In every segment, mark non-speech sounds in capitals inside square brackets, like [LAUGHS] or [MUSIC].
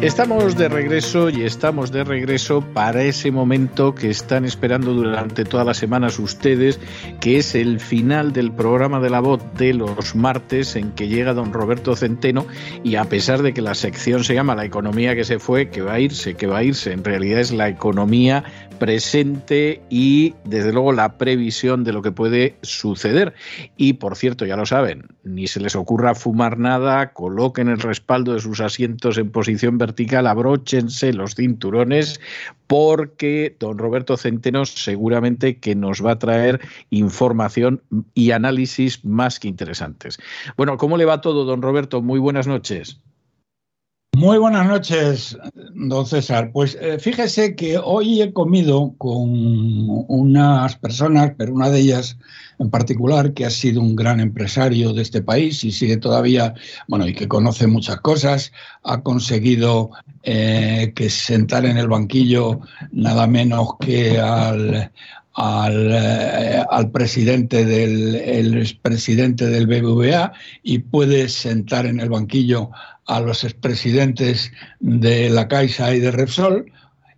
Estamos de regreso y estamos de regreso para ese momento que están esperando durante todas las semanas ustedes, que es el final del programa de la voz de los martes en que llega don Roberto Centeno y a pesar de que la sección se llama La economía que se fue, que va a irse, que va a irse, en realidad es la economía presente y desde luego la previsión de lo que puede suceder. Y por cierto, ya lo saben, ni se les ocurra fumar nada, coloquen el respaldo de sus asientos en posición vertical, abróchense los cinturones, porque don Roberto Centeno seguramente que nos va a traer información y análisis más que interesantes. Bueno, ¿cómo le va todo, don Roberto? Muy buenas noches. Muy buenas noches, don César. Pues eh, fíjese que hoy he comido con unas personas, pero una de ellas en particular, que ha sido un gran empresario de este país y sigue todavía, bueno, y que conoce muchas cosas, ha conseguido eh, que sentar en el banquillo nada menos que al, al, eh, al, presidente del el expresidente del BBVA y puede sentar en el banquillo a los expresidentes de la Caixa y de Repsol,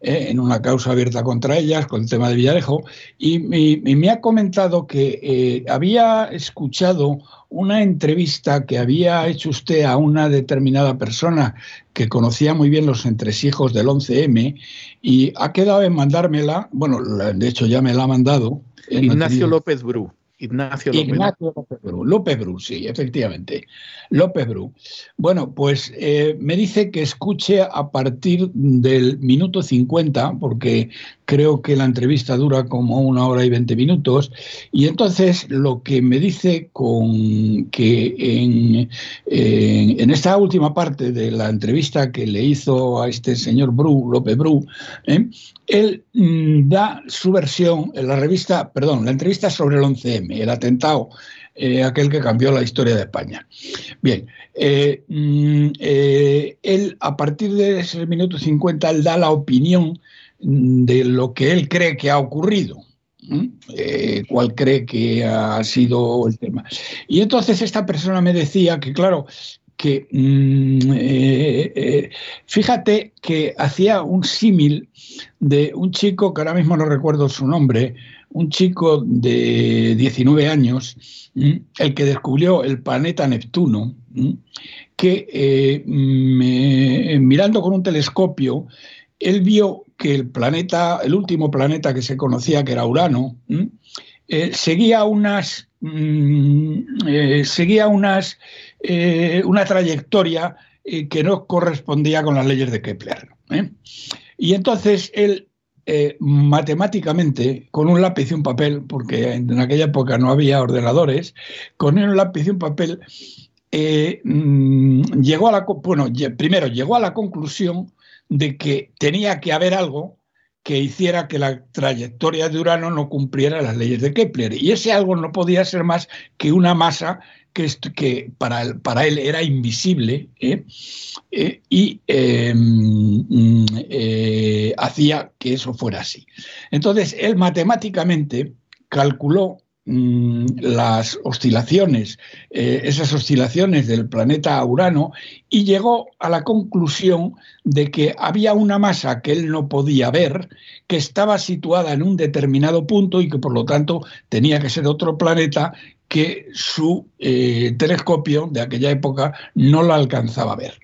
eh, en una causa abierta contra ellas, con el tema de Villarejo, y, me ha comentado que eh, había escuchado una entrevista que había hecho usted a una determinada persona que conocía muy bien los entresijos del 11M y ha quedado en mandármela, bueno, de hecho ya me la ha mandado. Ignacio López Bru. Ignacio López. Ignacio López Bru. López Bru, sí, efectivamente. López Bru. Bueno, pues eh, me dice que escuche a partir del minuto 50, porque creo que la entrevista dura como una hora y veinte minutos, y entonces lo que me dice con que en, en, esta última parte de la entrevista que le hizo a este señor Bru, López Bru, ¿eh? él mm, da su versión en la revista, perdón, la entrevista sobre el 11M, el atentado eh, aquel que cambió la historia de España. Bien, eh, mm, él a partir de ese minuto 50, él da la opinión de lo que él cree que ha ocurrido. Eh, cuál cree que ha sido el tema. Y entonces esta persona me decía que, claro, que mm, eh, eh, fíjate que hacía un símil de un chico, que ahora mismo no recuerdo su nombre, un chico de 19 años, el que descubrió el planeta Neptuno, que mirando con un telescopio, él vio que el planeta, el último planeta que se conocía, que era Urano, eh, seguía unas, mm, eh, seguía unas, eh, una trayectoria que no correspondía con las leyes de Kepler. Y entonces él matemáticamente, con un lápiz y un papel, porque en aquella época no había ordenadores, con un lápiz y un papel, mm, llegó a la, bueno, primero llegó a la conclusión de que tenía que haber algo que hiciera que la trayectoria de Urano no cumpliera las leyes de Kepler. Y ese algo no podía ser más que una masa que, que para, para, él era invisible ¿eh? Eh, y em, mm, eh, hacía que eso fuera así. Entonces, él matemáticamente calculó Mm, las oscilaciones, esas oscilaciones del planeta Urano, y llegó a la conclusión de que había una masa que él no podía ver, que estaba situada en un determinado punto y que por lo tanto tenía que ser otro planeta que su eh, telescopio de aquella época no la alcanzaba a ver.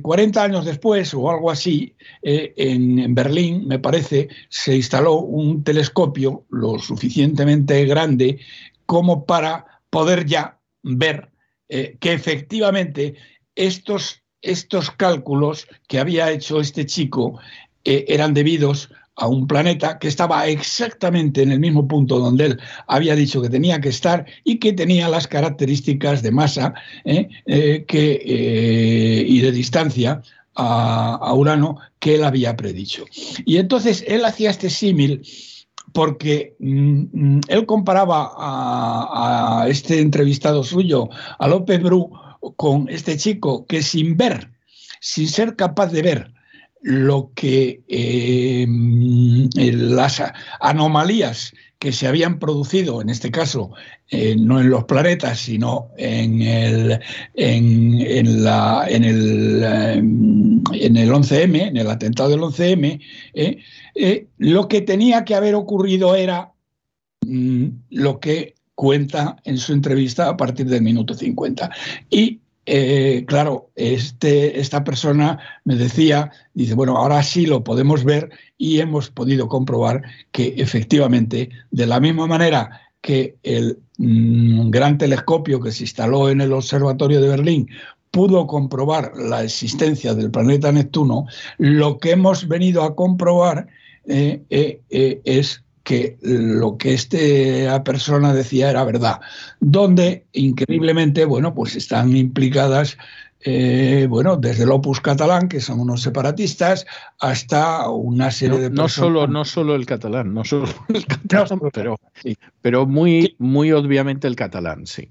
40 eh, años después, o algo así, eh, en, Berlín, me parece, se instaló un telescopio lo suficientemente grande como para poder ya ver que efectivamente estos, estos cálculos que había hecho este chico eran debidos a un planeta que estaba exactamente en el mismo punto donde él había dicho que tenía que estar y que tenía las características de masa ¿eh? Eh, eh, y de distancia a, Urano que él había predicho. Y entonces él hacía este símil porque mm, mm, él comparaba a, a, este entrevistado suyo, a López Bru, con este chico que sin ver, sin ser capaz de ver lo que eh, las anomalías que se habían producido, en este caso, eh, no en los planetas, sino en el, en, la, en, el, eh, en el 11M, en el atentado del 11M, lo que tenía que haber ocurrido era mm, lo que cuenta en su entrevista a partir del minuto 50. Y eh, claro, este, esta persona me decía, dice, bueno, ahora sí lo podemos ver y hemos podido comprobar que efectivamente, de la misma manera que el mm, gran telescopio que se instaló en el Observatorio de Berlín pudo comprobar la existencia del planeta Neptuno, lo que hemos venido a comprobar eh, eh, que lo que esta persona decía era verdad, donde increíblemente, bueno, pues están implicadas eh, bueno, desde el Opus catalán, que son unos separatistas, hasta una serie de no Solo, no solo el catalán, no solo el catalán, pero, pero muy, muy obviamente el catalán, sí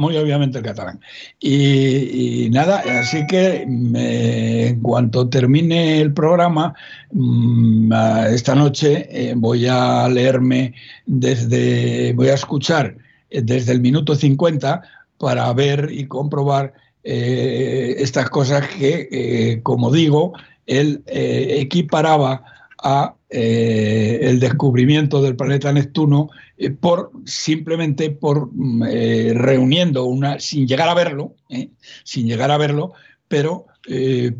muy obviamente el catalán. Y, nada, así que en cuanto termine el programa, mm, esta noche eh, voy a leerme desde, voy a escuchar eh, desde el minuto 50 para ver y comprobar eh, estas cosas que, como digo, él equiparaba a el descubrimiento del planeta Neptuno eh, por simplemente por mm, eh, reuniendo una sin llegar a verlo, sin llegar a verlo, pero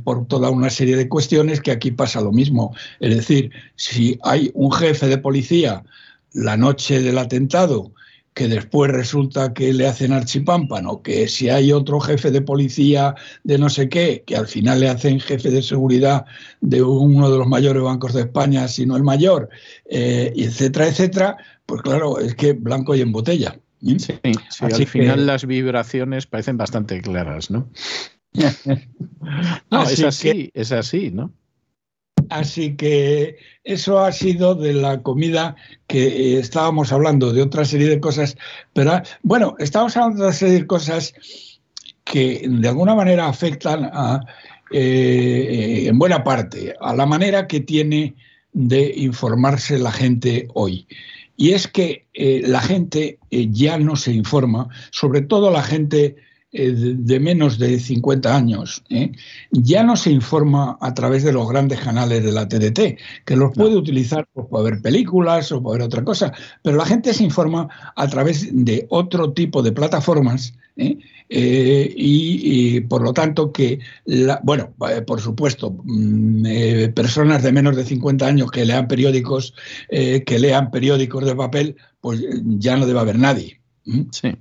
por toda una serie de cuestiones que aquí pasa lo mismo. Es decir, si hay un jefe de policía la noche del atentado que después resulta que le hacen archipámpano, que si hay otro jefe de policía de no sé qué, que al final le hacen jefe de seguridad de uno de los mayores bancos de España, si no el mayor, eh, etcétera, etcétera, pues claro, es que blanco y en botella. ¿eh? Sí, al final las vibraciones parecen bastante claras, ¿no? [LAUGHS] no, es así, es así, ¿no? Así que eso ha sido de la comida que estábamos hablando, de otra serie de cosas. Pero bueno, estamos hablando de otra serie de cosas que de alguna manera afectan a, eh, en buena parte a la manera que tiene de informarse la gente hoy. Y es que eh, la gente eh, ya no se informa, sobre todo la gente de menos de 50 años, ¿eh? ya no se informa a través de los grandes canales de la TDT, que los puede utilizar pues, para ver películas o para ver otra cosa, pero la gente se informa a través de otro tipo de plataformas. ¿eh? y, por lo tanto que, bueno, por supuesto, mm, personas de menos de 50 años que lean periódicos, que lean periódicos de papel, pues ya no debe haber nadie. Sí.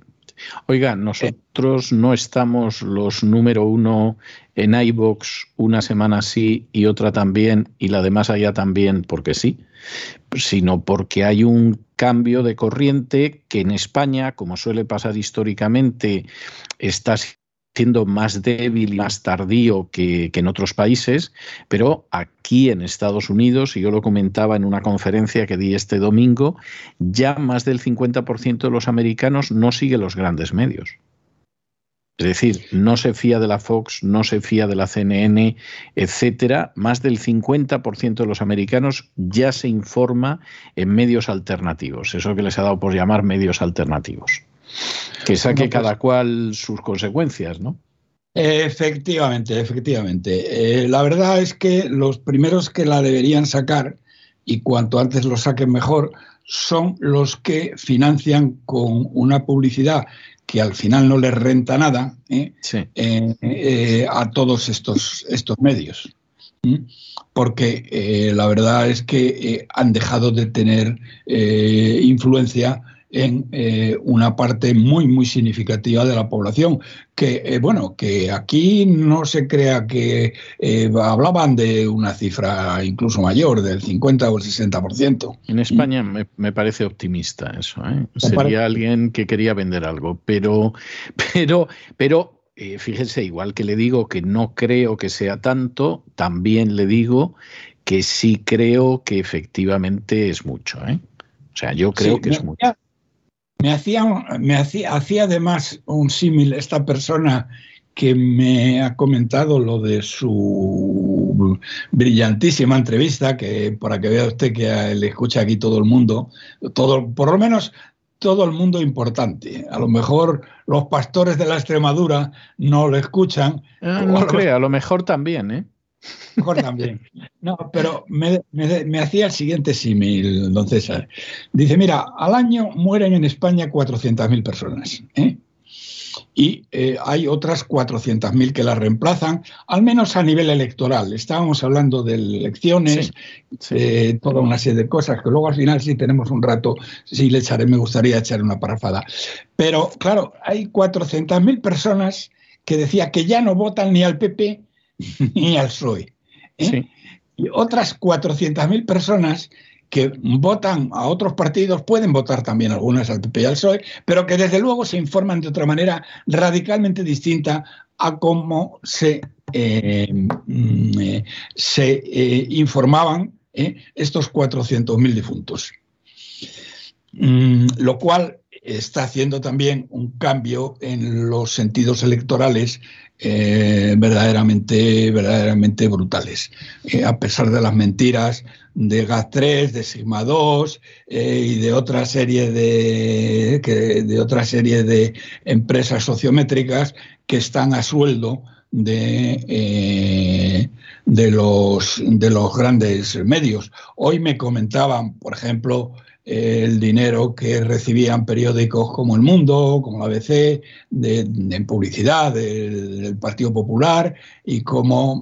Oiga, nosotros no estamos los número uno en iBox una semana sí y otra también y la de más allá también porque sí, sino porque hay un cambio de corriente que en España, como suele pasar históricamente, está siendo más débil y más tardío que, en otros países, pero aquí en Estados Unidos, y yo lo comentaba en una conferencia que di este domingo, ya más del 50% de los americanos no sigue los grandes medios. Es decir, no se fía de la Fox, no se fía de la CNN, etcétera. Más del 50% de los americanos ya se informa en medios alternativos, eso que les ha dado por llamar medios alternativos. Que saque pues cada cual sus consecuencias, ¿no? Efectivamente, efectivamente. Eh, la verdad es que los primeros que la deberían sacar, y cuanto antes lo saquen mejor, son los que financian con una publicidad que al final no les renta nada ¿eh? Eh, a todos estos, estos medios. Porque la verdad es que han dejado de tener influencia en eh, una parte muy, muy significativa de la población. Que, eh, bueno, que aquí no se crea que eh, hablaban de una cifra incluso mayor, del 50 o el 60%. En España me, me parece optimista eso. Sería alguien que quería vender algo, pero, pero, pero fíjense, igual que le digo que no creo que sea tanto, también le digo que sí creo que efectivamente es mucho. ¿eh? O sea, yo creo que es mucho. Me hacía, me hacía, hacía además un símil esta persona que me ha comentado lo de su brillantísima entrevista, que para que vea usted que le escucha aquí todo el mundo, todo, por lo menos todo el mundo importante. A lo mejor los pastores de la Extremadura no lo escuchan. Ah, no creo, a lo mejor también, ¿eh? Mejor también. No, pero me, hacía el siguiente símil, don César. Dice, mira, al año mueren en España 400.000 personas. ¿eh? Y eh, hay otras 400.000 que las reemplazan, al menos a nivel electoral. Estábamos hablando de elecciones, eh, toda una serie de cosas, que luego al final sí tenemos un rato, sí le echaré, me gustaría echar una parafada. Pero claro, hay 400.000 personas que decía que ya no votan ni al PP [LAUGHS] ni al PSOE. ¿eh? Y otras 400.000 personas que votan a otros partidos, pueden votar también algunas al PP y al PSOE, pero que desde luego se informan de otra manera radicalmente distinta a cómo se, eh, mm, eh, se informaban estos 400.000 difuntos. Mm, lo cual está haciendo también un cambio en los sentidos electorales eh, verdaderamente, verdaderamente brutales. Eh, a pesar de las mentiras de GAS3, de Sigma 2 eh, y de otra serie de, de otra serie de empresas sociométricas que están a sueldo de, de, los, de los grandes medios. Hoy me comentaban, por ejemplo, el dinero que recibían periódicos como El Mundo, como la ABC, de, en publicidad del, Partido Popular y cómo,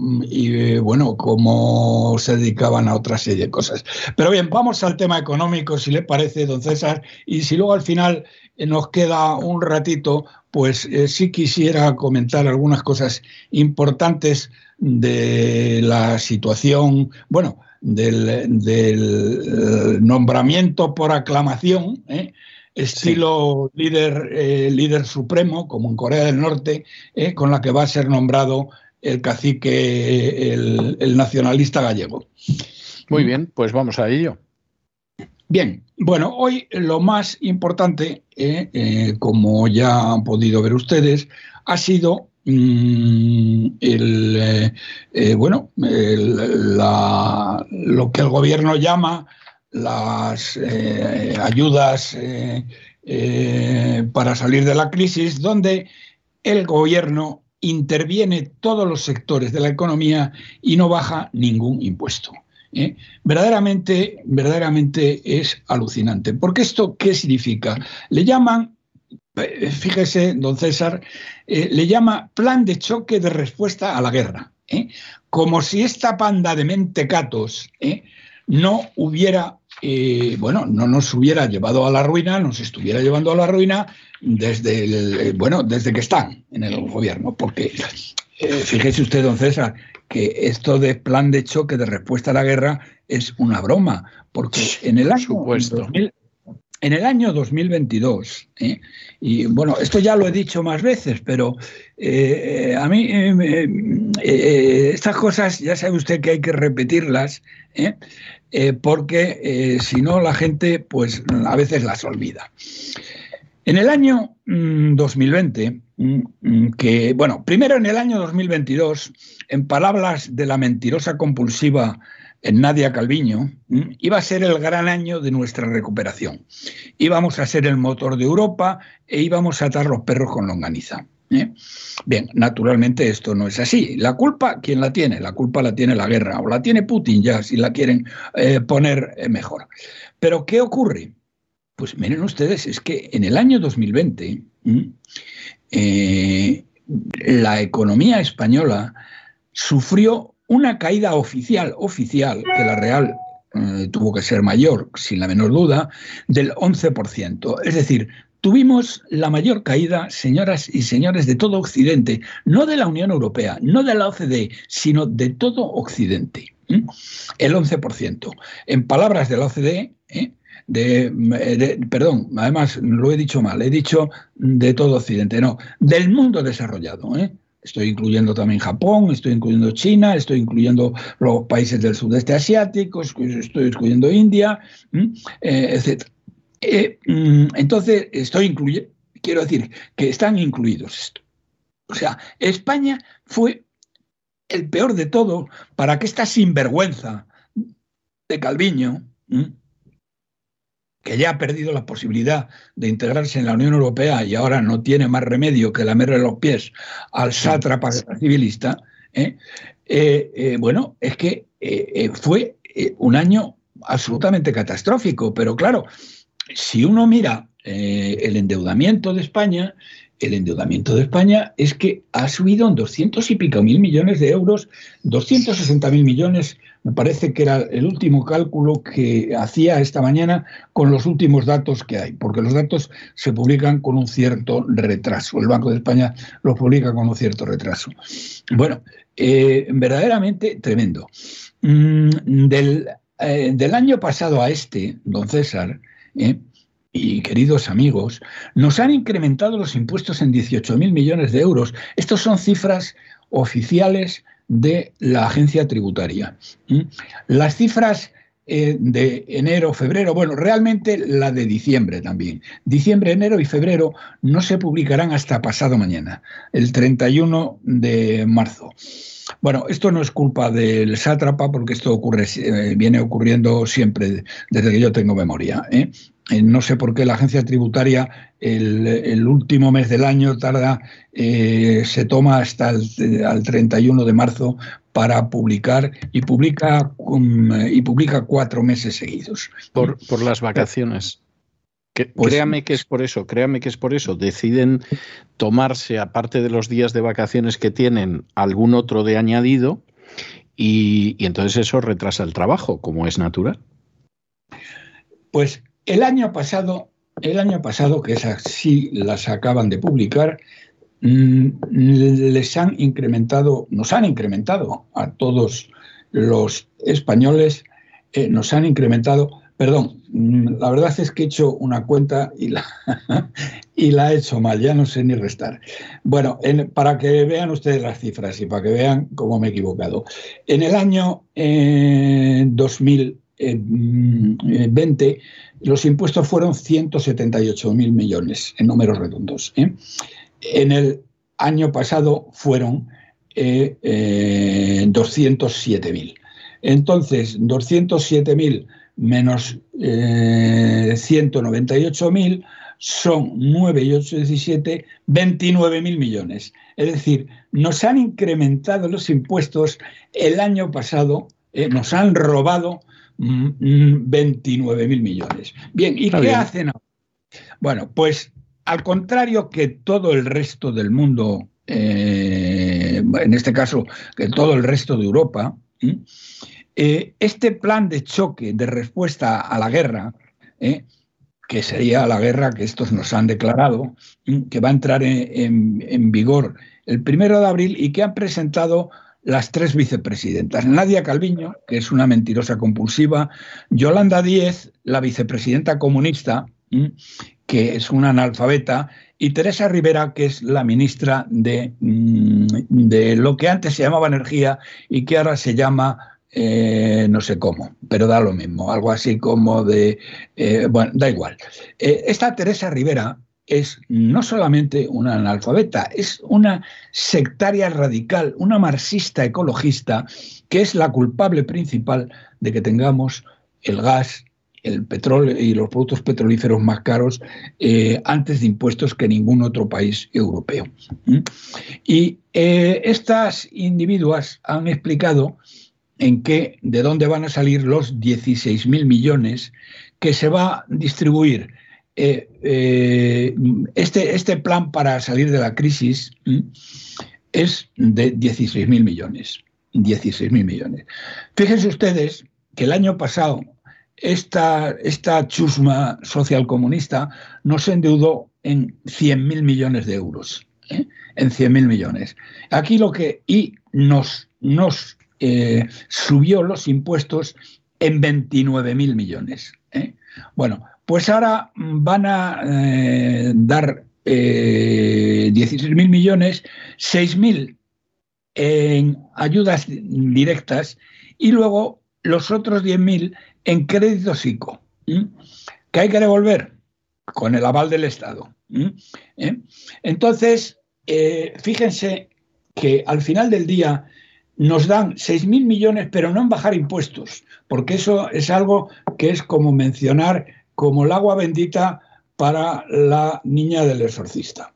bueno, cómo se dedicaban a otra serie de cosas. Pero bien, vamos al tema económico, si le parece, don César, y si luego al final nos queda un ratito, pues eh, sí quisiera comentar algunas cosas importantes de la situación, bueno, del, eh, nombramiento por aclamación, ¿eh? estilo líder, eh, líder supremo, como en Corea del Norte, con la que va a ser nombrado el cacique, el, nacionalista gallego. Muy bien, pues vamos a ello. Bien, bueno, hoy lo más importante, como ya han podido ver ustedes, ha sido Mm, el, eh, eh, bueno, lo que el gobierno llama las eh, ayudas para salir de la crisis, donde el gobierno interviene todos los sectores de la economía y no baja ningún impuesto. Verdaderamente, verdaderamente es alucinante. Porque esto, ¿qué significa? Le llaman eh, fíjese, don César, eh, le llama plan de choque de respuesta a la guerra. ¿eh? Como si esta panda de mentecatos no hubiera, bueno, no nos hubiera llevado a la ruina, nos estuviera llevando a la ruina desde, el, bueno, desde que están en el gobierno. Porque fíjese usted, don César, que esto de plan de choque de respuesta a la guerra es una broma, porque en el año Supuesto. En el año 2022, ¿eh? y bueno, esto ya lo he dicho más veces, pero eh, a mí eh, estas cosas ya sabe usted que hay que repetirlas, porque si no la gente pues a veces las olvida. En el año 2020, mm, mm, que bueno, primero en el año 2022, en palabras de la mentirosa compulsiva en Nadia Calviño, iba a ser el gran año de nuestra recuperación. Íbamos a ser el motor de Europa e íbamos a atar los perros con longaniza. ¿eh? Bien, naturalmente esto no es así. La culpa, ¿quién la tiene? La culpa la tiene la guerra o la tiene Putin ya, si la quieren eh, poner eh, mejor. Pero ¿qué ocurre? Pues miren ustedes, es que en el año 2020 la economía española sufrió una caída oficial, oficial, que la Real eh, tuvo que ser mayor, sin la menor duda, del 11%. Es decir, tuvimos la mayor caída, señoras y señores, de todo Occidente, no de la Unión Europea, no de la OCDE, sino de todo Occidente. El 11%. En palabras de la OCDE, ¿eh? De, perdón, además lo he dicho mal, he dicho de todo Occidente, no, del mundo desarrollado. ¿eh? Estoy incluyendo también Japón, estoy incluyendo China, estoy incluyendo los países del sudeste asiático, estoy incluyendo India, eh, etc. Eh, mm, entonces, estoy incluyendo, quiero decir que están incluidos esto. O sea, España fue el peor de todo para que esta sinvergüenza de Calviño, que ya ha perdido la posibilidad de integrarse en la Unión Europea y ahora no tiene más remedio que lamerle los pies al sátrapa civilista, ¿eh? Eh, eh, bueno, es que fue un año absolutamente catastrófico, pero claro, si uno mira el endeudamiento de España, el endeudamiento de España es que ha subido en 200 y pico mil millones de euros, 260 mil millones, me parece que era el último cálculo que hacía esta mañana con los últimos datos que hay, porque los datos se publican con un cierto retraso. El Banco de España los publica con un cierto retraso. Bueno, eh, verdaderamente tremendo. Mm, del, eh, del, año pasado a este, don César, eh, y queridos amigos, nos han incrementado los impuestos en 18.000 millones de euros. Estas son cifras oficiales de la agencia tributaria. Las cifras eh, de enero, febrero, bueno, realmente la de diciembre también. Diciembre, enero y febrero no se publicarán hasta pasado mañana, el 31 de marzo. Bueno, esto no es culpa del sátrapa porque esto ocurre, eh, viene ocurriendo siempre desde que yo tengo memoria. ¿eh? Eh, no sé por qué la agencia tributaria el, último mes del año tarda, se toma hasta el 31 de marzo para publicar y publica, y publica cuatro meses seguidos. Por, por las vacaciones. Pues créame que es por eso, créame que es por eso. Deciden tomarse, aparte de los días de vacaciones que tienen, algún otro de añadido y, entonces eso retrasa el trabajo, como es natural. Pues el año pasado, el año pasado, que esas sí las acaban de publicar, mm, les han incrementado, nos han incrementado a todos los españoles, eh, nos han incrementado Perdón, mm, la verdad es que he hecho una cuenta y la, [LAUGHS] he hecho mal, ya no sé ni restar. Bueno, para que vean ustedes las cifras y para que vean cómo me he equivocado. En el año 2020, eh, mm, los impuestos fueron 178 mil millones en números redondos. ¿eh? En el año pasado fueron 207 eh, mil. Entonces, 207 mil menos eh, 198.000 son 9 y 8, 17, 29.000 millones. Es decir, nos han incrementado los impuestos el año pasado, eh, nos han robado 29.000 mm, millones. Bien, ¿y qué hacen ahora? Bueno, pues al contrario que todo el resto del mundo, eh, en este caso, que todo el resto de Europa, eh, este plan de choque, de respuesta a la guerra, eh, que sería la guerra que estos nos han declarado, que va a entrar en, vigor el primero de abril y que han presentado las tres vicepresidentas. Nadia Calviño, que es una mentirosa compulsiva, Yolanda Díez, la vicepresidenta comunista, que es una analfabeta, y Teresa Rivera, que es la ministra de, mm, de lo que antes se llamaba energía y que ahora se llama eh, no sé cómo, pero da lo mismo, algo así como de, eh, bueno, da igual. Eh, esta Teresa Rivera es no solamente una analfabeta, es una sectaria radical, una marxista ecologista, que es la culpable principal de que tengamos el gas, el petróleo y los productos petrolíferos más caros antes de impuestos que ningún otro país europeo. Y estas individuas han explicado en qué, de dónde van a salir los 16.000 millones que se va a distribuir. Eh, eh, este, este, plan para salir de la crisis es de 16.000 millones. 16.000 millones. Fíjense ustedes, que el año pasado esta, esta chusma socialcomunista nos endeudó en 100.000 millones de euros. ¿eh? En 100.000 millones. Aquí lo que. Y nos, nos subió los impuestos en 29.000 millones. Bueno, pues ahora van a dar 16.000 millones, 6.000 en ayudas directas y luego los otros 10.000 en créditos ICO, que hay que devolver con el aval del Estado. ¿Eh? Entonces, eh, fíjense que al final del día nos dan 6.000 millones, pero no en bajar impuestos, porque eso es algo que es como mencionar como el agua bendita para la niña del exorcista.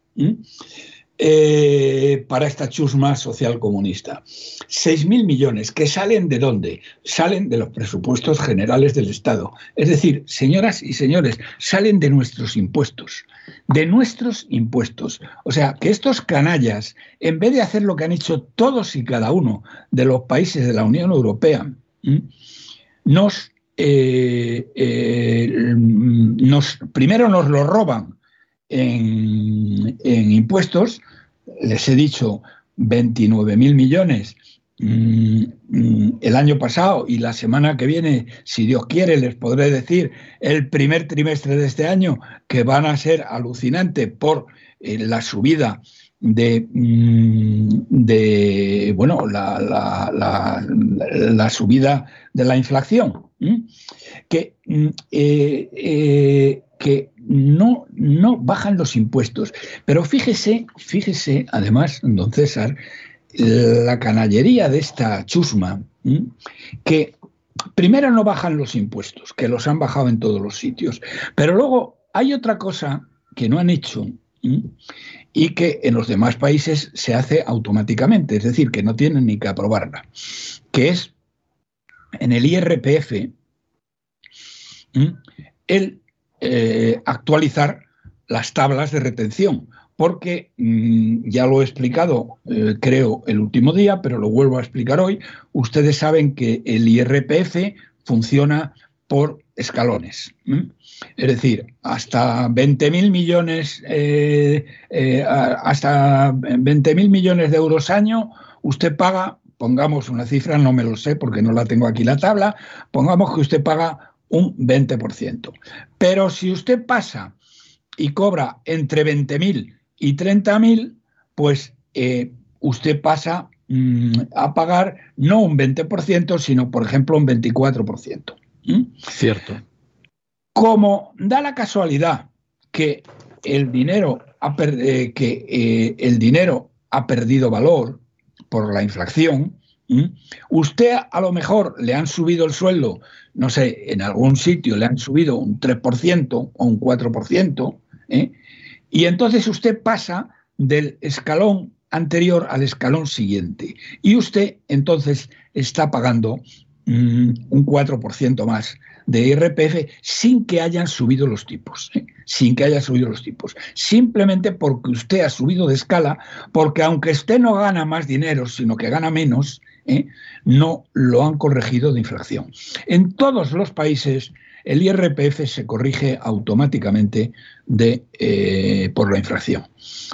Eh, para esta chusma social comunista. 6.000 millones, ¿que salen de dónde? Salen de los presupuestos generales del Estado. Es decir, señoras y señores, salen de nuestros impuestos. De nuestros impuestos. O sea, que estos canallas, en vez de hacer lo que han hecho todos y cada uno de los países de la Unión Europea, nos, eh, eh, primero nos lo roban en, impuestos, les he dicho 29 mil millones mm, el año pasado y la semana que viene, si Dios quiere, les podré decir el primer trimestre de este año que van a ser alucinantes por eh, la subida de, mm, de bueno, la, la, subida de la inflación, que eh, eh, que no, no bajan los impuestos. Pero fíjese, fíjese, además, don César, la canallería de esta chusma, que primero no bajan los impuestos, que los han bajado en todos los sitios, pero luego hay otra cosa que no han hecho y que en los demás países se hace automáticamente, es decir, que no tienen ni que aprobarla, que es en el IRPF, el eh, actualizar las tablas de retención, porque mm, ya lo he explicado, eh, creo, el último día, pero lo vuelvo a explicar hoy. Ustedes saben que el IRPF funciona por escalones. Es decir, hasta 20.000 millones, eh, 20.000 millones de euros año, usted paga, pongamos una cifra, no me lo sé porque no la tengo aquí la tabla, pongamos que usted paga un 20%. Pero si usted pasa y cobra entre 20.000 y 30.000, pues eh, usted pasa mm, a pagar no un 20%, sino, por ejemplo, un 24%. Cierto. Como da la casualidad que el dinero ha, eh, que, eh, el dinero ha perdido valor por la inflación, Usted a lo mejor le han subido el sueldo, no sé, en algún sitio le han subido un 3% o un 4%, ¿eh? y entonces usted pasa del escalón anterior al escalón siguiente. Y usted entonces está pagando mm, un 4% más de IRPF sin que hayan subido los tipos, ¿eh? sin que hayan subido los tipos. Simplemente porque usted ha subido de escala, porque aunque usted no gana más dinero, sino que gana menos, ¿eh? no lo han corregido de inflación. En todos los países el IRPF se corrige automáticamente eh, por la inflación.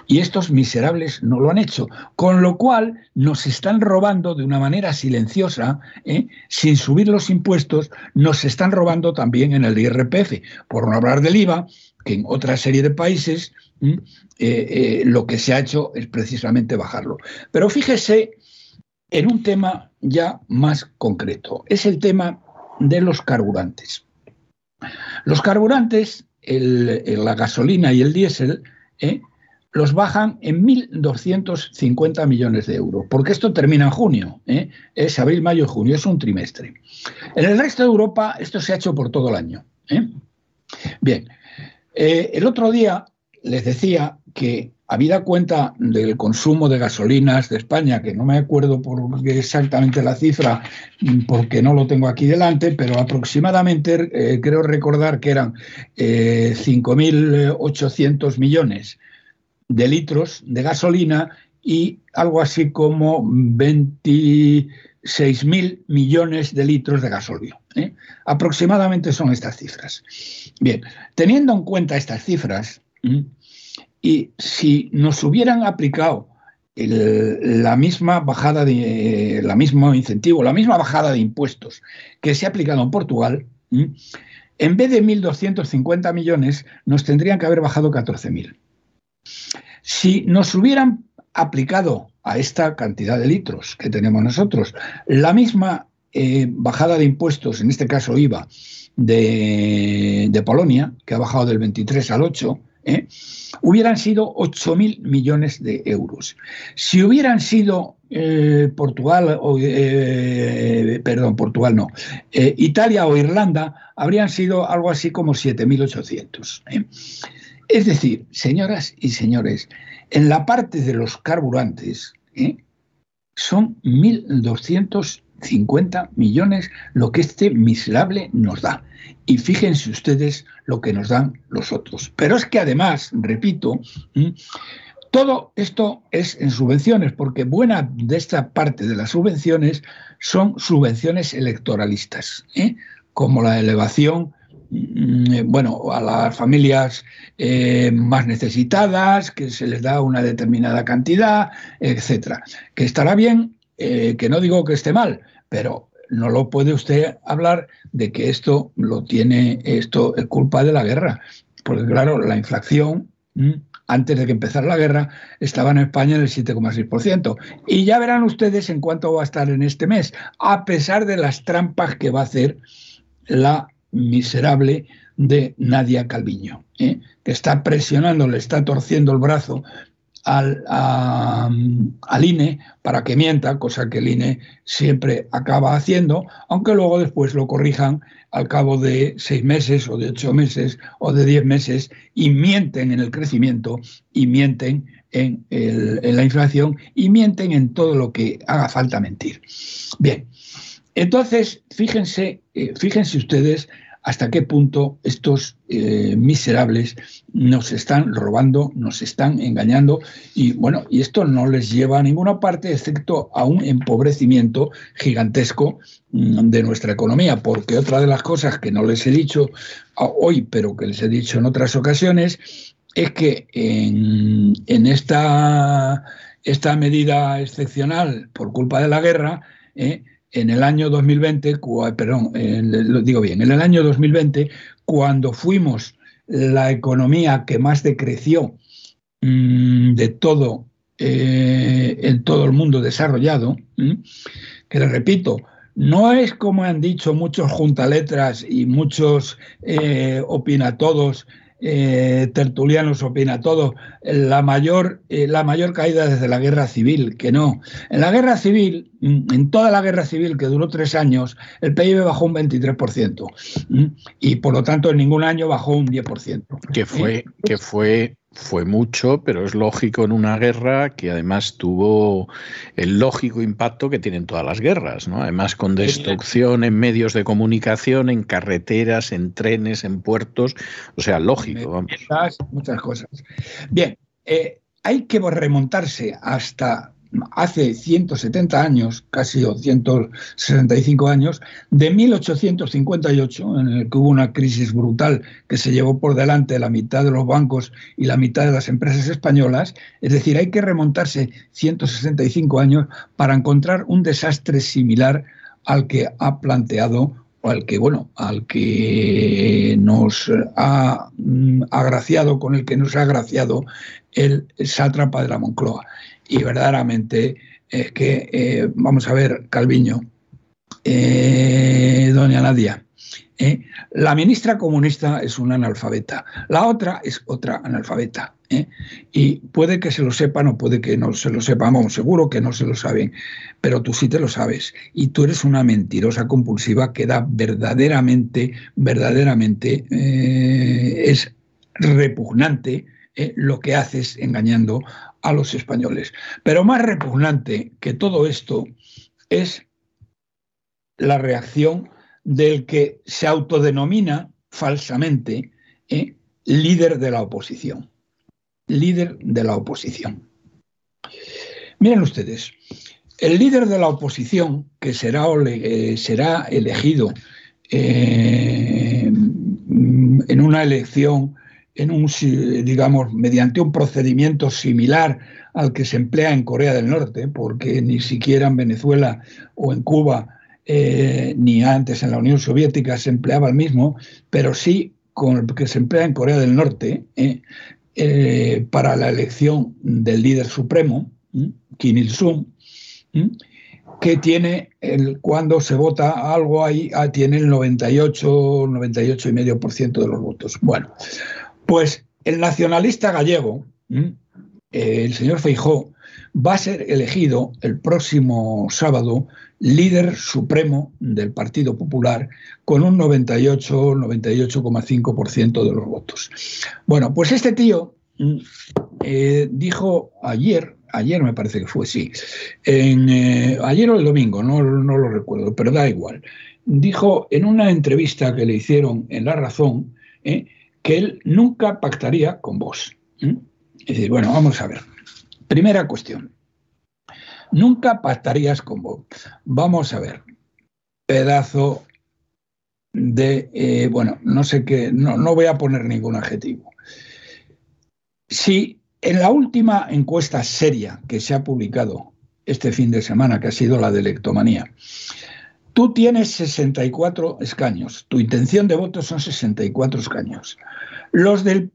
Y estos miserables no lo han hecho, con lo cual nos están robando de una manera silenciosa, ¿eh? sin subir los impuestos, nos están robando también en el IRPF, por no hablar del IVA, que en otra serie de países lo que se ha hecho es precisamente bajarlo. Pero fíjese en un tema ya más concreto. Es el tema de los carburantes. Los carburantes, la gasolina y el diésel, ¿eh? los bajan en 1.250 millones de euros, porque esto termina en junio, ¿eh? es abril, mayo junio, es un trimestre. En el resto de Europa esto se ha hecho por todo el año. ¿eh? Bien, el otro día les decía que habida cuenta del consumo de gasolinas de España, que no me acuerdo por exactamente la cifra mm, porque no lo tengo aquí delante, pero aproximadamente eh, creo recordar que eran 5.800 eh, millones de litros de gasolina y algo así como 26 mil millones de litros de gasóleo. ¿eh? Aproximadamente son estas cifras. Bien, teniendo en cuenta estas cifras, y si nos hubieran aplicado la misma bajada de la mismo incentivo, la misma bajada de impuestos que se ha aplicado en Portugal, en vez de 1.250 millones, nos tendrían que haber bajado 14.000. Si nos hubieran aplicado a esta cantidad de litros que tenemos nosotros la misma eh, bajada de impuestos, en este caso IVA, de, de, Polonia, que ha bajado del 23 al 8, ¿eh? hubieran sido 8.000 millones de euros. Si hubieran sido eh, Portugal, o, eh, perdón, Portugal no, Italia o Irlanda, habrían sido algo así como 7.800. Es decir, señoras y señores, en la parte de los carburantes son 1.250 millones lo que este miserable nos da. Y fíjense ustedes lo que nos dan los otros. Pero es que además, repito, todo esto es en subvenciones, porque buena de esta parte de las subvenciones son subvenciones electoralistas, ¿eh? como la elevación bueno, a las familias eh, más necesitadas, que se les da una determinada cantidad, etcétera. Que estará bien, eh, que no digo que esté mal, pero no lo puede usted hablar de que esto lo tiene, esto es culpa de la guerra. Porque claro, la inflación, antes de que empezara la guerra, estaba en España en el 7,6%. Y ya verán ustedes en cuánto va a estar en este mes, a pesar de las trampas que va a hacer la miserable de Nadia Calviño, ¿eh? que está presionando, le está torciendo el brazo al, al, INE para que mienta, cosa que el INE siempre acaba haciendo, aunque luego después lo corrijan al cabo de seis meses o de ocho meses o de diez meses y mienten en el crecimiento y mienten en, en la inflación y mienten en todo lo que haga falta mentir. Bien, entonces fíjense, eh, fíjense ustedes hasta qué punto estos eh, miserables nos están robando, nos están engañando. Y bueno, y esto no les lleva a ninguna parte excepto a un empobrecimiento gigantesco mm, de nuestra economía, porque otra de las cosas que no les he dicho hoy, pero que les he dicho en otras ocasiones, es que en, esta, medida excepcional por culpa de la guerra, eh, en el año 2020, perdón, lo digo bien, en el año 2020, cuando fuimos la economía que más decreció mm, de todo, eh, en todo el mundo desarrollado, que le repito, no es como han dicho muchos juntaletras y muchos eh, opinatodos eh, Tertulianos opina todo, la mayor, eh, la mayor caída desde la guerra civil, que no. En la guerra civil, en toda la guerra civil que duró tres años, el PIB bajó un 23%, y por lo tanto en ningún año bajó un 10%. Que fue, que fue fue mucho, pero es lógico en una guerra que además tuvo el lógico impacto que tienen todas las guerras, ¿no? Además con destrucción en medios de comunicación, en carreteras, en trenes, en puertos, o sea, lógico. Vamos. Muchas cosas. Bien, eh, hay que remontarse hasta hace 170 años, casi 165 años, de 1858, en el que hubo una crisis brutal que se llevó por delante la mitad de los bancos y la mitad de las empresas españolas, es decir, hay que remontarse 165 años para encontrar un desastre similar al que ha planteado o al que, bueno, al que nos ha mm, agraciado, con el que nos ha agraciado el sátrapa de la Moncloa y verdaderamente es que, eh, vamos a ver, Calviño, eh, doña Nadia, eh, la ministra comunista es una analfabeta, la otra es otra analfabeta. Y puede que se lo sepan o puede que no se lo sepan, vamos, seguro que no se lo saben, pero tú sí te lo sabes. Y tú eres una mentirosa compulsiva que da verdaderamente, verdaderamente, es repugnante lo que haces engañando a los españoles. Pero más repugnante que todo esto es la reacción del que se autodenomina falsamente ¿eh? líder de la oposición. Líder de la oposición. Miren ustedes, el líder de la oposición, que será, eh, elegido eh, en una elección, en un, digamos, mediante un procedimiento similar al que se emplea en Corea del Norte, porque ni siquiera en Venezuela o en Cuba, eh, ni antes en la Unión Soviética se empleaba el mismo, pero sí con el que se emplea en Corea del Norte para la elección del líder supremo, Kim Il-sung, que tiene, el, cuando se vota algo ahí, ah, tiene el 98, 98,5% de los votos. Bueno, pues el nacionalista gallego, el señor Feijó, va a ser elegido el próximo sábado líder supremo del Partido Popular con un 98, 98,5% de los votos. Bueno, pues este tío eh, dijo ayer, ayer me parece que fue, sí, eh, ayer o el domingo, no, no, lo recuerdo, pero da igual, dijo en una entrevista que le hicieron en La Razón eh, que él nunca pactaría con vos. Bueno, vamos a ver. Primera cuestión. Nunca pactarías con vos. Vamos a ver. Pedazo de, bueno, no sé qué, no, no voy a poner ningún adjetivo. Si en la última encuesta seria que se ha publicado este fin de semana, que ha sido la de electomanía, tú tienes 64 escaños, tu intención de voto son 64 escaños, los del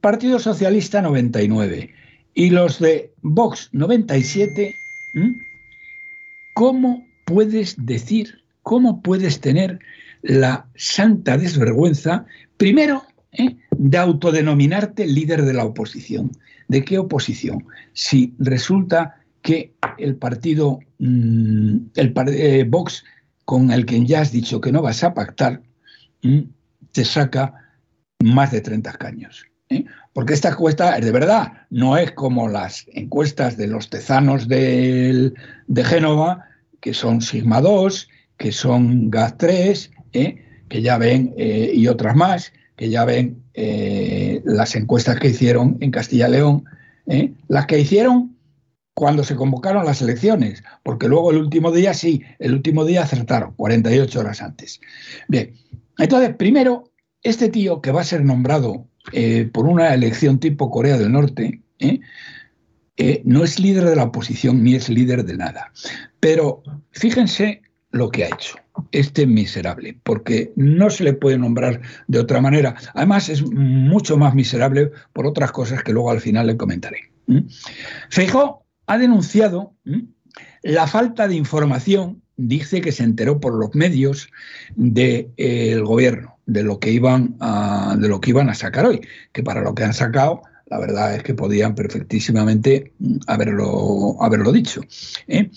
Partido Socialista 99 y los de Vox 97, ¿cómo puedes decir, cómo puedes tener la santa desvergüenza, primero, ¿eh? de autodenominarte líder de la oposición. ¿De qué oposición? Si resulta que el partido, mm, el eh, Vox, con el que ya has dicho que no vas a pactar, mm, te saca más de 30 escaños. ¿eh? Porque esta encuesta es de verdad, no es como las encuestas de los tezanos de Génova, que son Sigma 2, que son GAS 3, ¿eh? que ya ven, y otras más, que ya ven eh, las encuestas que hicieron en Castilla y León, ¿eh? las que hicieron cuando se convocaron las elecciones, porque luego el último día sí, el último día acertaron, 48 horas antes. Bien, entonces, primero, este tío que va a ser nombrado eh, por una elección tipo Corea del Norte, no es líder de la oposición ni es líder de nada. Pero fíjense lo que ha hecho este miserable, porque no se le puede nombrar de otra manera. Además, es mucho más miserable por otras cosas que luego al final le comentaré. Feijó ha denunciado la falta de información, dice que se enteró por los medios del gobierno, de lo, que iban a, de lo que iban a sacar hoy, que para lo que han sacado la verdad es que podían perfectísimamente mm, haberlo, haberlo dicho. ¿eh?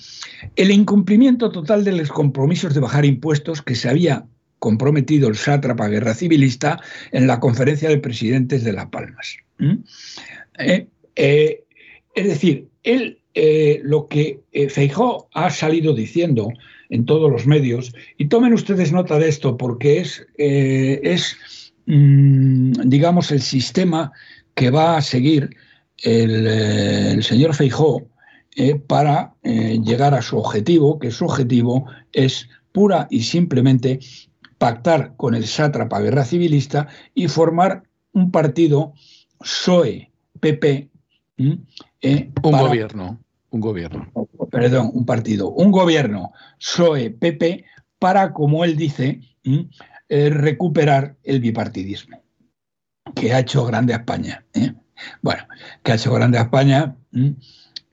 El incumplimiento total de los compromisos de bajar impuestos que se había comprometido el sátrapa guerra civilista en la conferencia de presidentes de Las Palmas. ¿Eh? Eh, es decir, él lo que Feijó ha salido diciendo en todos los medios, y tomen ustedes nota de esto porque es, es mm, digamos, el sistema que va a seguir el, eh, señor Feijó eh, para eh, llegar a su objetivo, que su objetivo es pura y simplemente pactar con el sátrapa guerra civilista y formar un partido PSOE-PP. Un gobierno, un gobierno. Perdón, un partido, un gobierno PSOE-PP para, como él dice, recuperar el bipartidismo que ha hecho grande a España. ¿eh? Bueno, que ha hecho grande a España.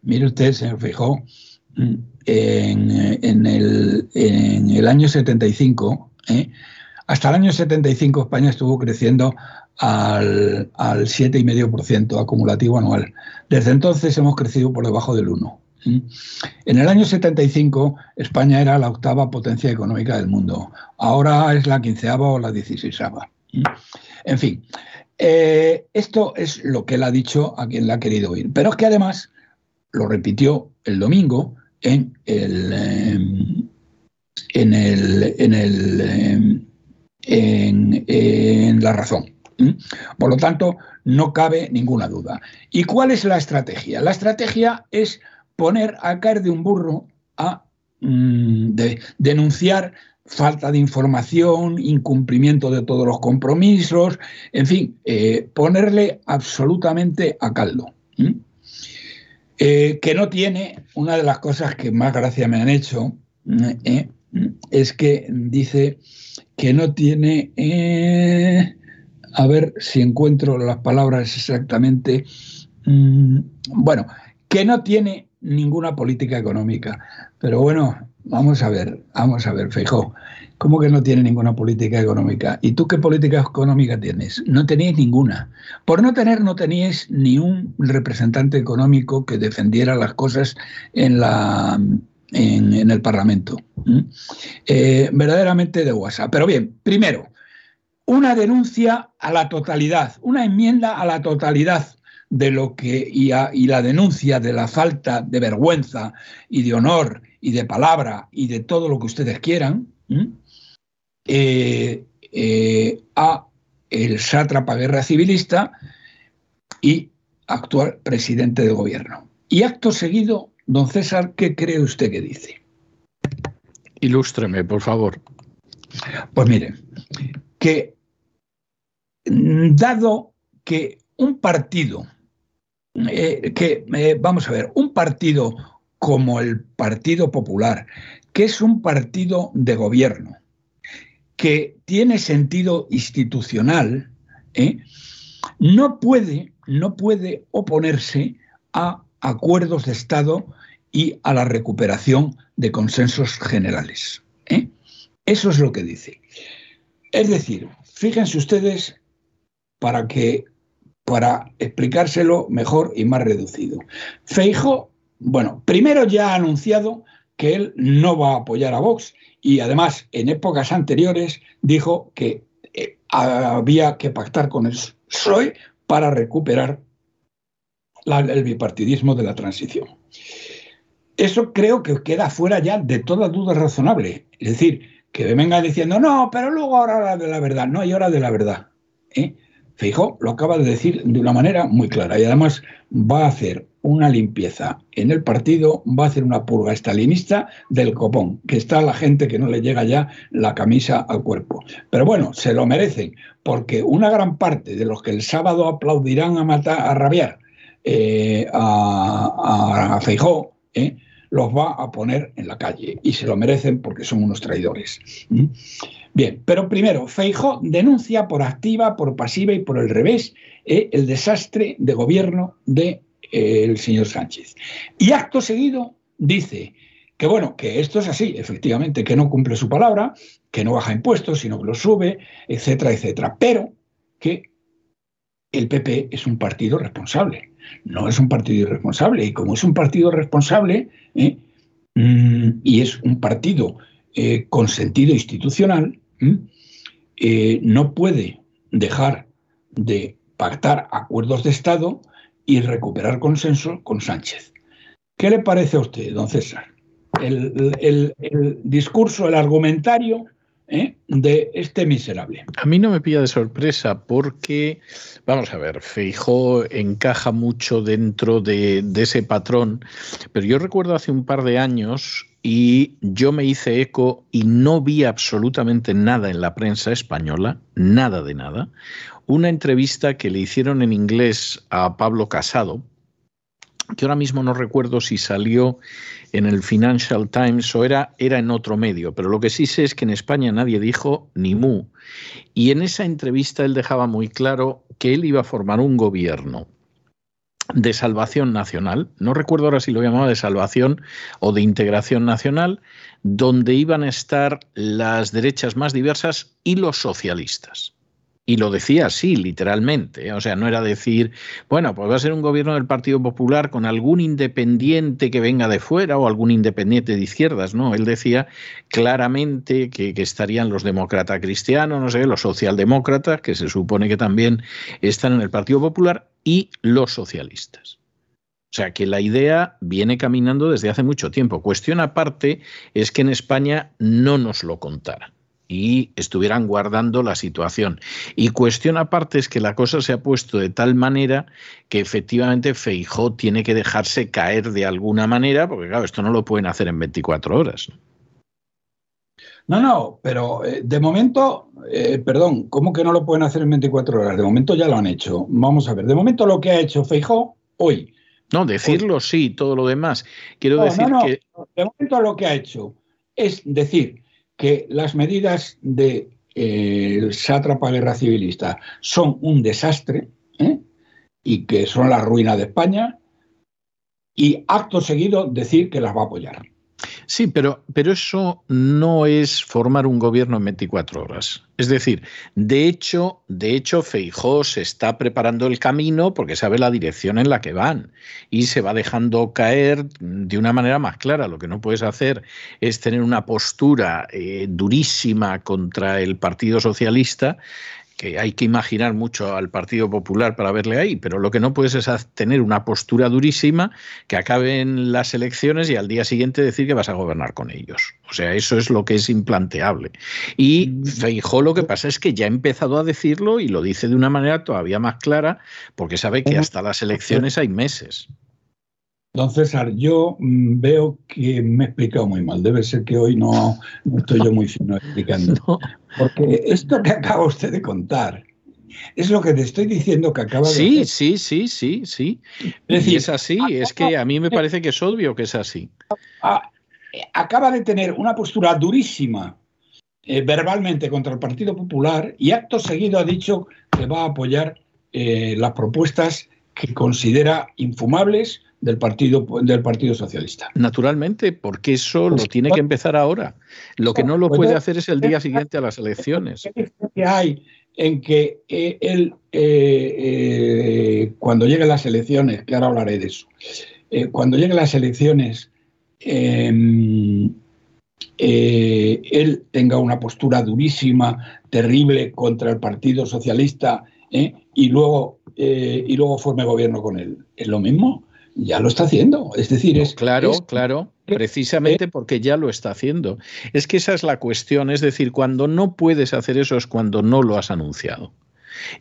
Mire usted, señor Fijó, en, el, año 75, ¿eh? Hasta el año 75 España estuvo creciendo al, al 7,5% acumulativo anual. Desde entonces hemos crecido por debajo del 1%. En el año 75 España era la octava potencia económica del mundo. Ahora es la quinceava o la dieciséisava. En fin, eh, esto es lo que él ha dicho a quien le ha querido oír. Pero es que además lo repitió el domingo en el, em, en el, en el en, la razón. Por lo tanto, no cabe ninguna duda. ¿Y cuál es la estrategia? La estrategia es poner a caer de un burro a mm, denunciar falta de información, incumplimiento de todos los compromisos, en fin, eh, ponerle absolutamente a caldo. Eh, que no tiene, una de las cosas que más gracia me han hecho, eh, es que dice que no tiene, a ver si encuentro las palabras exactamente, mm, bueno, que no tiene ninguna política económica. Pero bueno, Vamos a ver, vamos a ver, Feijó. ¿Cómo que no tiene ninguna política económica? ¿Y tú qué política económica tienes? No teníais ninguna. Por no tener, no teníais ni un representante económico que defendiera las cosas en, la, en, el Parlamento. Eh, verdaderamente de WhatsApp. Pero bien, primero, una denuncia a la totalidad, una enmienda a la totalidad de lo que y, la denuncia de la falta de vergüenza y de honor y de palabra y de todo lo que ustedes quieran eh, eh, a el sátrapa guerra civilista y actual presidente de gobierno. Y acto seguido, don César, ¿qué cree usted que dice? Ilústreme, por favor. Pues mire, que dado que un partido, eh, que vamos a ver, un partido como el Partido Popular, que es un partido de gobierno, que tiene sentido institucional, ¿eh? no, puede, no puede oponerse a acuerdos de Estado y a la recuperación de consensos generales. ¿eh? Eso es lo que dice. Es decir, fíjense ustedes para que para explicárselo mejor y más reducido. Feijo bueno, primero ya ha anunciado que él no va a apoyar a Vox y además en épocas anteriores dijo que eh, había que pactar con el PSOE para recuperar el bipartidismo de la transición. Eso creo que queda fuera ya de toda duda razonable. Es decir, que me venga diciendo, no, pero luego ahora hora de la verdad. No hay hora de la verdad. ¿eh? Lo acaba de decir de una manera muy clara y además va a hacer una limpieza en el partido, va a hacer una purga estalinista del copón, que está la gente que no le llega ya la camisa al cuerpo. Pero bueno, se lo merecen, porque una gran parte de los que el sábado aplaudirán a matar, a rabiar eh, a, a, Feijó, eh, los va a poner en la calle y se lo merecen porque son unos traidores. Bien, pero primero, Feijo denuncia por activa, por pasiva y por el revés eh, el desastre de gobierno del de, eh, señor Sánchez. Y acto seguido dice que bueno, que esto es así, efectivamente, que no cumple su palabra, que no baja impuestos, sino que los sube, etcétera, etcétera, pero que el PP es un partido responsable, no es un partido irresponsable. Y como es un partido responsable eh, mm, y es un partido con sentido institucional, eh, no puede dejar de pactar acuerdos de Estado y recuperar consenso con Sánchez. ¿Qué le parece a usted, don César? El, discurso, el argumentario ¿eh? de este miserable. A mí no me pilla de sorpresa porque, vamos a ver, Feijó encaja mucho dentro de, de ese patrón, pero yo recuerdo hace un par de años y yo me hice eco y no vi absolutamente nada en la prensa española, nada de nada, una entrevista que le hicieron en inglés a Pablo Casado, que ahora mismo no recuerdo si salió en el Financial Times o era, era en otro medio, pero lo que sí sé es que en España nadie dijo ni mu. Y en esa entrevista él dejaba muy claro que él iba a formar un gobierno de salvación nacional, no recuerdo ahora si lo llamaba de salvación o de integración nacional, donde iban a estar las derechas más diversas y los socialistas. Y lo decía así, literalmente. ¿eh? O sea, no era decir, bueno, pues va a ser un gobierno del Partido Popular con algún independiente que venga de fuera o algún independiente de izquierdas. No, él decía claramente que, que estarían los demócratas cristianos, no sé, los socialdemócratas, que se supone que también están en el Partido Popular, y los socialistas. O sea que la idea viene caminando desde hace mucho tiempo. Cuestión aparte es que en España no nos lo contaran y estuvieran guardando la situación. Y cuestión aparte es que la cosa se ha puesto de tal manera que efectivamente Feijó tiene que dejarse caer de alguna manera, porque claro, esto no lo pueden hacer en 24 horas. No, no, pero eh, de momento, eh, perdón, ¿cómo que no lo pueden hacer en 24 horas? De momento ya lo han hecho. Vamos a ver, de momento lo que ha hecho Feijó hoy. No, decirlo sí, todo lo demás. Quiero decir que. De momento lo que ha hecho es decir que las medidas de, eh, sátrapa guerra civilista son un desastre y que son la ruina de España, y acto seguido decir que las va a apoyar. Sí, pero, pero eso no es formar un gobierno en 24 horas. Es decir, de hecho, de hecho, Feijó se está preparando el camino porque sabe la dirección en la que van y se va dejando caer de una manera más clara. Lo que no puedes hacer es tener una postura eh, durísima contra el Partido Socialista que hay que imaginar mucho al Partido Popular para verle ahí, pero lo que no puedes es tener una postura durísima que acaben las elecciones y al día siguiente decir que vas a gobernar con ellos. O sea, eso es lo que es implanteable. Y Feijó lo que pasa es que ya ha empezado a decirlo y lo dice de una manera todavía más clara porque sabe que hasta las elecciones hay meses. Don César, yo mm, veo que me he explicado muy mal. Debe ser que hoy no, estoy yo muy fino explicando. [LAUGHS] Porque esto que acaba usted de contar es lo que te estoy diciendo que acaba de Sí, sí, sí, sí, sí. Es, es así, es que a mí me parece que es obvio que es así. Acaba de tener una postura durísima eh, verbalmente contra el Partido Popular y acto seguido ha dicho que va a apoyar eh, las propuestas que considera infumables del Partido, del partido Socialista. Naturalmente, porque eso lo pues, tiene que empezar ahora. Lo que no lo pues puede hacer es el día siguiente a las elecciones. ¿Qué hay en que eh, él, eh, eh, cuando lleguen las elecciones, que ahora hablaré de eso, cuando lleguen las elecciones, em, él tenga una postura durísima, terrible contra el Partido Socialista y, luego, y luego forme gobierno con él? ¿Es lo mismo? Ya lo está haciendo. Es decir, es. Claro, claro, precisamente porque ya lo está haciendo. Es que esa es la cuestión. Es decir, cuando no puedes hacer eso es cuando no lo has anunciado.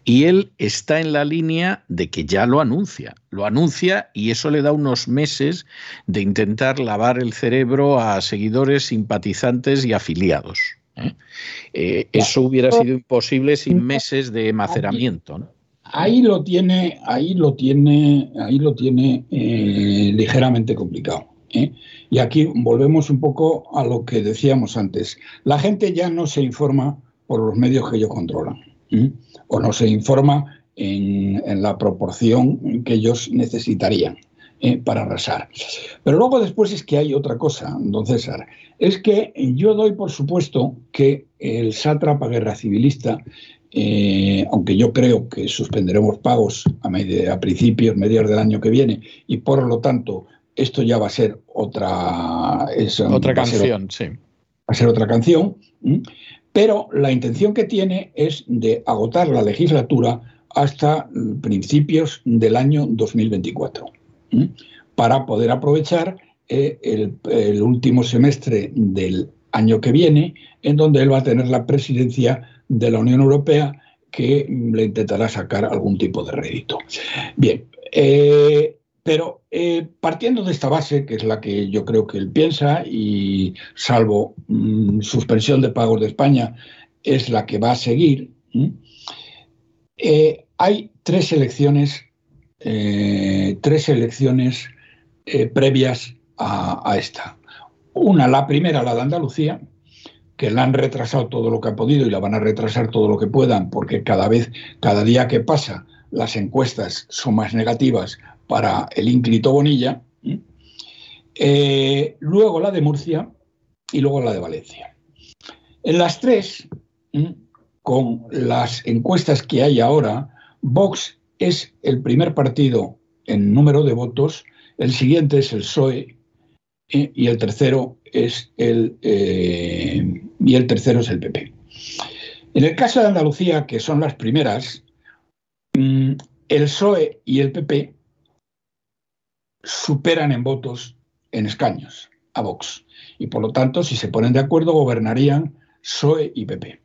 Y él está en la línea de que ya lo anuncia. Lo anuncia y eso le da unos meses de intentar lavar el cerebro a seguidores, simpatizantes y afiliados. ¿eh? Eh, eso hubiera sido imposible sin meses de maceramiento. ¿no? Ahí lo tiene, ahí lo tiene, ahí lo tiene eh, ligeramente complicado. ¿eh? Y aquí volvemos un poco a lo que decíamos antes. La gente ya no se informa por los medios que ellos controlan, ¿eh? o no se informa en, en, la proporción que ellos necesitarían. para arrasar. Pero luego después es que hay otra cosa, don César. Es que yo doy por supuesto que el sátrapa guerra civilista eh, aunque yo creo que suspenderemos pagos a, principios, mediados del año que viene, y por lo tanto esto ya va a ser otra, otra canción, sí. Va a ser otra canción, pero la intención que tiene es de agotar la legislatura hasta principios del año 2024, para poder aprovechar eh, el último semestre del año que viene, en donde él va a tener la presidencia de la Unión Europea que le intentará sacar algún tipo de rédito. Bien, eh, pero eh, partiendo de esta base, que es la que yo creo que él piensa, y salvo mm, suspensión de pagos de España, es la que va a seguir, eh, hay tres elecciones, tres elecciones previas a, a esta. Una, la primera, la de Andalucía, que la han retrasado todo lo que ha podido y la van a retrasar todo lo que puedan, porque cada vez, cada día que pasa, las encuestas son más negativas para el ínclito Bonilla. Eh, luego la de Murcia y luego la de Valencia. En las tres, con las encuestas que hay ahora, Vox es el primer partido en número de votos, el siguiente es el PSOE y el tercero es el, eh, y el tercero es el PP. En el caso de Andalucía, que son las primeras, mm, el PSOE y el PP superan en votos, en escaños, a Vox. Y por lo tanto, si se ponen de acuerdo, gobernarían PSOE y PP.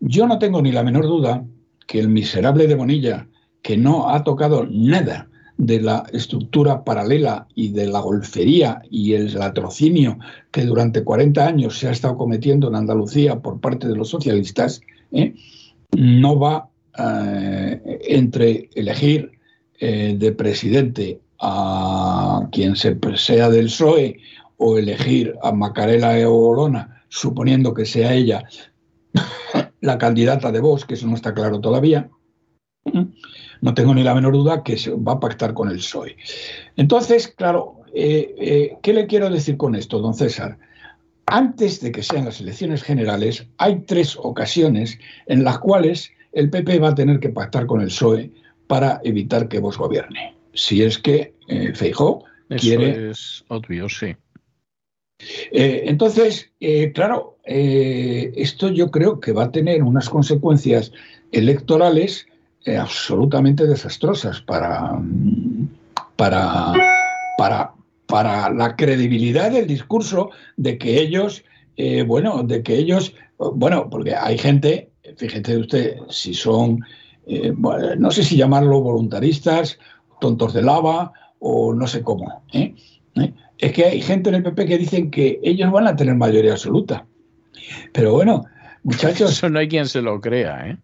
Yo no tengo ni la menor duda que el miserable de Bonilla, que no ha tocado nada de la estructura paralela y de la golfería y el latrocinio que durante 40 años se ha estado cometiendo en Andalucía por parte de los socialistas, ¿eh? no va eh, entre elegir eh, de presidente a quien sea del PSOE o elegir a Macarela Eolona, suponiendo que sea ella la candidata de Vox, que eso no está claro todavía, no tengo ni la menor duda que se va a pactar con el PSOE. Entonces, claro, eh, eh, ¿qué le quiero decir con esto, don César? Antes de que sean las elecciones generales, hay tres ocasiones en las cuales el PP va a tener que pactar con el PSOE para evitar que Vox gobierne. Si es que eh, Feijó quiere... es obvio, sí. Eh, entonces, claro, esto yo creo que va a tener unas consecuencias electorales eh, absolutamente desastrosas para, para, para, para la credibilidad del discurso de que ellos, eh, bueno, de que ellos, bueno, porque hay gente, fíjate usted, si son, eh, no sé si llamarlo voluntaristas, tontos de lava o no sé cómo. Es que hay gente en el PP que dicen que ellos van a tener mayoría absoluta. Pero bueno, muchachos. Eso no hay quien se lo crea, ¿eh?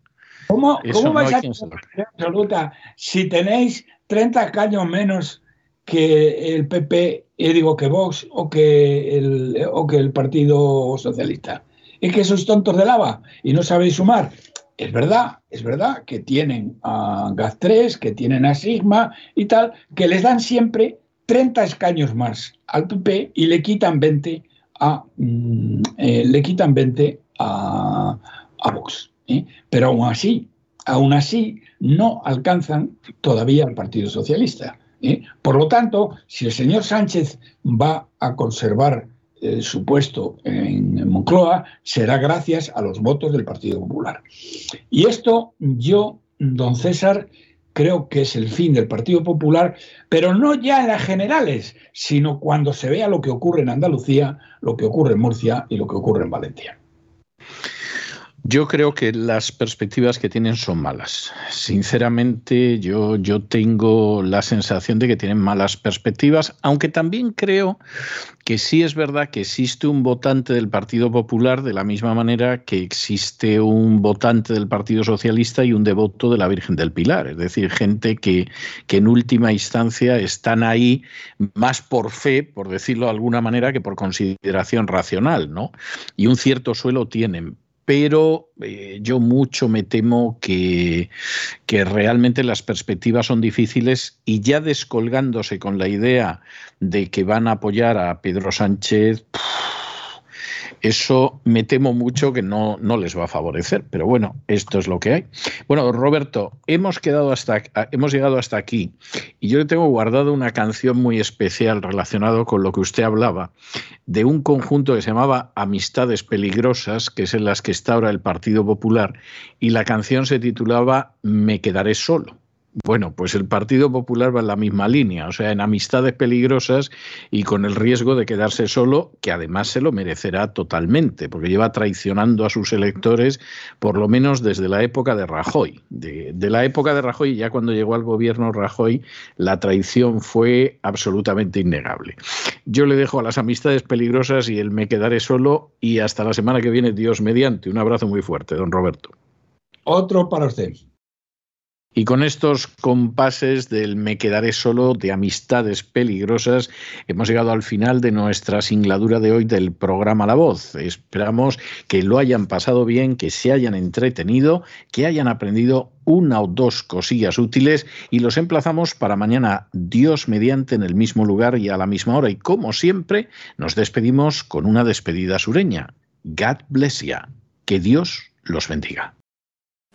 ¿Cómo, vais a tener absoluta si tenéis 30 caños menos que el PP, y digo que Vox o que el, o que el Partido Socialista? ¿Es que sois tontos de lava y no sabéis sumar? Es verdad, es verdad que tienen a GAZ3, que tienen a Sigma y tal, que les dan siempre 30 escaños más al PP y le quitan 20 a, mm, eh, le quitan 20 a, a Vox. ¿Eh? Pero aún así, aún así, no alcanzan todavía al Partido Socialista. ¿eh? Por lo tanto, si el señor Sánchez va a conservar eh, su puesto en Moncloa, será gracias a los votos del Partido Popular. Y esto yo, don César, creo que es el fin del Partido Popular, pero no ya en las generales, sino cuando se vea lo que ocurre en Andalucía, lo que ocurre en Murcia y lo que ocurre en Valencia. Yo creo que las perspectivas que tienen son malas. Sinceramente, yo, yo tengo la sensación de que tienen malas perspectivas, aunque también creo que sí es verdad que existe un votante del Partido Popular de la misma manera que existe un votante del Partido Socialista y un devoto de la Virgen del Pilar. Es decir, gente que, que en última instancia están ahí más por fe, por decirlo de alguna manera, que por consideración racional, ¿no? Y un cierto suelo tienen pero eh, yo mucho me temo que, que, realmente las perspectivas son difíciles y ya descolgándose con la idea de que van a apoyar a Pedro Sánchez, eso me temo mucho que no, no les va a favorecer, pero bueno, esto es lo que hay. Bueno, Roberto, hemos, quedado hasta, hemos llegado hasta aquí y yo le tengo guardado una canción muy especial relacionado con lo que usted hablaba, de un conjunto que se llamaba Amistades Peligrosas, que es en las que está ahora el Partido Popular, y la canción se titulaba Me quedaré solo. Bueno, pues el Partido Popular va en la misma línea, o sea, en amistades peligrosas y con el riesgo de quedarse solo, que además se lo merecerá totalmente, porque lleva traicionando a sus electores por lo menos desde la época de Rajoy. De, la época de Rajoy, ya cuando llegó al gobierno Rajoy, la traición fue absolutamente innegable. Yo le dejo a las amistades peligrosas y él me quedaré solo y hasta la semana que viene, Dios mediante. Un abrazo muy fuerte, don Roberto. Otro para usted. Y con estos compases del me quedaré solo de amistades peligrosas, hemos llegado al final de nuestra singladura de hoy del programa La Voz. Esperamos que lo hayan pasado bien, que se hayan entretenido, que hayan aprendido una o dos cosillas útiles y los emplazamos para mañana, Dios mediante, en el mismo lugar y a la misma hora. Y como siempre, nos despedimos con una despedida sureña. God bless you. Que Dios los bendiga.